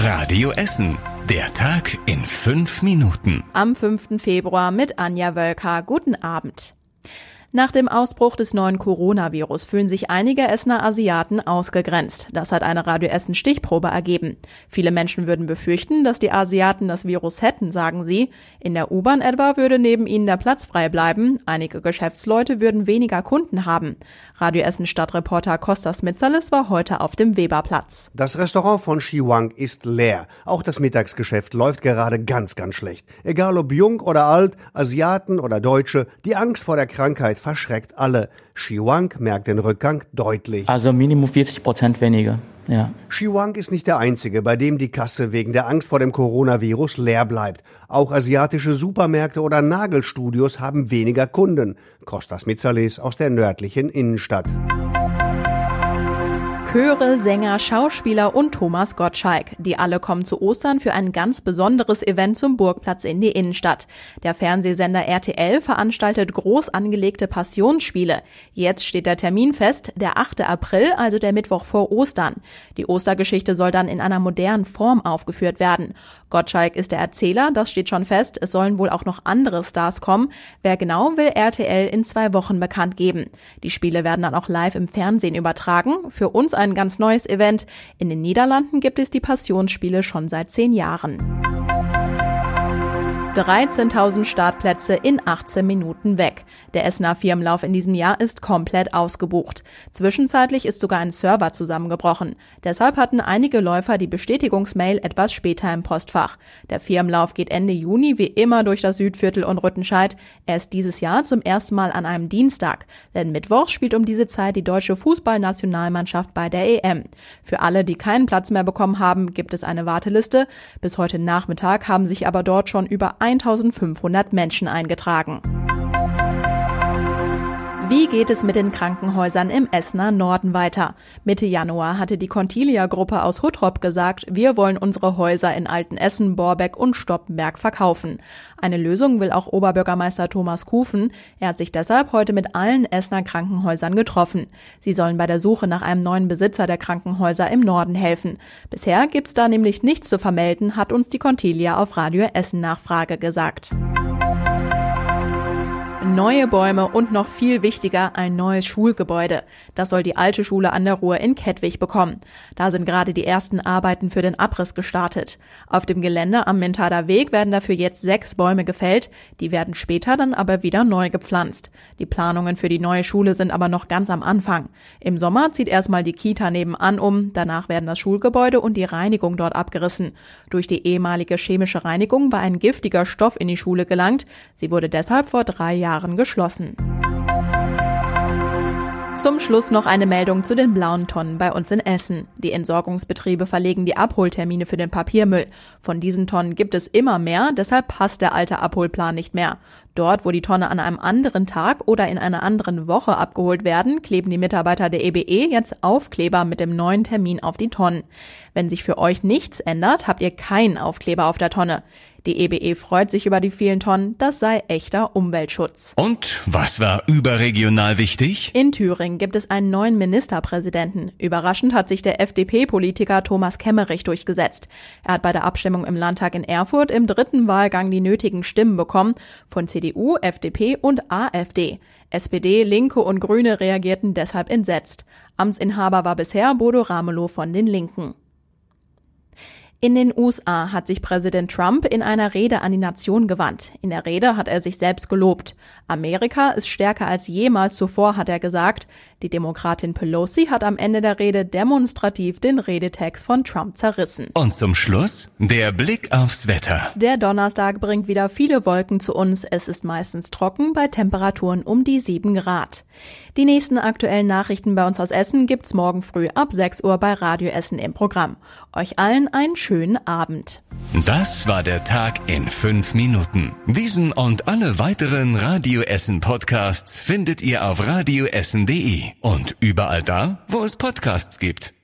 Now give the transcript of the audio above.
Radio Essen. Der Tag in fünf Minuten. Am 5. Februar mit Anja Wölker. Guten Abend. Nach dem Ausbruch des neuen Coronavirus fühlen sich einige Essener Asiaten ausgegrenzt. Das hat eine Radio Essen Stichprobe ergeben. Viele Menschen würden befürchten, dass die Asiaten das Virus hätten, sagen sie. In der U-Bahn etwa würde neben ihnen der Platz frei bleiben. Einige Geschäftsleute würden weniger Kunden haben. Radio Essen Stadtreporter Kostas Mitzalis war heute auf dem Weberplatz. Das Restaurant von Shiwang ist leer. Auch das Mittagsgeschäft läuft gerade ganz, ganz schlecht. Egal ob jung oder alt, Asiaten oder Deutsche, die Angst vor der Krankheit Zeit verschreckt alle. Shiwang merkt den Rückgang deutlich. Also Minimum 40 Prozent weniger. Ja. Shiwang ist nicht der einzige, bei dem die Kasse wegen der Angst vor dem Coronavirus leer bleibt. Auch asiatische Supermärkte oder Nagelstudios haben weniger Kunden. Kostas Mitzales aus der nördlichen Innenstadt. Chöre, Sänger, Schauspieler und Thomas Gottschalk. Die alle kommen zu Ostern für ein ganz besonderes Event zum Burgplatz in die Innenstadt. Der Fernsehsender RTL veranstaltet groß angelegte Passionsspiele. Jetzt steht der Termin fest, der 8. April, also der Mittwoch vor Ostern. Die Ostergeschichte soll dann in einer modernen Form aufgeführt werden. Gottschalk ist der Erzähler, das steht schon fest. Es sollen wohl auch noch andere Stars kommen. Wer genau will RTL in zwei Wochen bekannt geben. Die Spiele werden dann auch live im Fernsehen übertragen. Für uns ein ganz neues Event. In den Niederlanden gibt es die Passionsspiele schon seit zehn Jahren. 13.000 Startplätze in 18 Minuten weg. Der Essener Firmenlauf in diesem Jahr ist komplett ausgebucht. Zwischenzeitlich ist sogar ein Server zusammengebrochen. Deshalb hatten einige Läufer die Bestätigungsmail etwas später im Postfach. Der Firmenlauf geht Ende Juni wie immer durch das Südviertel und Rüttenscheid. Er ist dieses Jahr zum ersten Mal an einem Dienstag. Denn Mittwoch spielt um diese Zeit die deutsche Fußballnationalmannschaft bei der EM. Für alle, die keinen Platz mehr bekommen haben, gibt es eine Warteliste. Bis heute Nachmittag haben sich aber dort schon über 1500 Menschen eingetragen. Wie geht es mit den Krankenhäusern im Essener Norden weiter? Mitte Januar hatte die Contilia-Gruppe aus Huttrop gesagt, wir wollen unsere Häuser in Altenessen, Borbeck und Stoppenberg verkaufen. Eine Lösung will auch Oberbürgermeister Thomas Kufen. Er hat sich deshalb heute mit allen Essener Krankenhäusern getroffen. Sie sollen bei der Suche nach einem neuen Besitzer der Krankenhäuser im Norden helfen. Bisher gibt's da nämlich nichts zu vermelden, hat uns die Contilia auf Radio Essen Nachfrage gesagt neue Bäume und noch viel wichtiger ein neues Schulgebäude. Das soll die alte Schule an der Ruhr in Kettwig bekommen. Da sind gerade die ersten Arbeiten für den Abriss gestartet. Auf dem Gelände am Mentader Weg werden dafür jetzt sechs Bäume gefällt. Die werden später dann aber wieder neu gepflanzt. Die Planungen für die neue Schule sind aber noch ganz am Anfang. Im Sommer zieht erstmal die Kita nebenan um. Danach werden das Schulgebäude und die Reinigung dort abgerissen. Durch die ehemalige chemische Reinigung war ein giftiger Stoff in die Schule gelangt. Sie wurde deshalb vor drei Jahren Jahren geschlossen. Zum Schluss noch eine Meldung zu den blauen Tonnen bei uns in Essen. Die Entsorgungsbetriebe verlegen die Abholtermine für den Papiermüll. Von diesen Tonnen gibt es immer mehr, deshalb passt der alte Abholplan nicht mehr. Dort, wo die Tonne an einem anderen Tag oder in einer anderen Woche abgeholt werden, kleben die Mitarbeiter der EBE e jetzt Aufkleber mit dem neuen Termin auf die Tonnen. Wenn sich für euch nichts ändert, habt ihr keinen Aufkleber auf der Tonne. Die EBE e freut sich über die vielen Tonnen, das sei echter Umweltschutz. Und was war überregional wichtig? In Thüringen gibt es einen neuen Ministerpräsidenten. Überraschend hat sich der FDP-Politiker Thomas Kemmerich durchgesetzt. Er hat bei der Abstimmung im Landtag in Erfurt im dritten Wahlgang die nötigen Stimmen bekommen von CDU, FDP und AfD. SPD, Linke und Grüne reagierten deshalb entsetzt. Amtsinhaber war bisher Bodo Ramelow von den Linken. In den USA hat sich Präsident Trump in einer Rede an die Nation gewandt. In der Rede hat er sich selbst gelobt. Amerika ist stärker als jemals zuvor, hat er gesagt. Die Demokratin Pelosi hat am Ende der Rede demonstrativ den Redetext von Trump zerrissen. Und zum Schluss der Blick aufs Wetter. Der Donnerstag bringt wieder viele Wolken zu uns. Es ist meistens trocken bei Temperaturen um die 7 Grad. Die nächsten aktuellen Nachrichten bei uns aus Essen gibt's morgen früh ab 6 Uhr bei Radio Essen im Programm. Euch allen einen schönen Abend. Das war der Tag in fünf Minuten. Diesen und alle weiteren Radio Essen Podcasts findet ihr auf radioessen.de und überall da, wo es Podcasts gibt.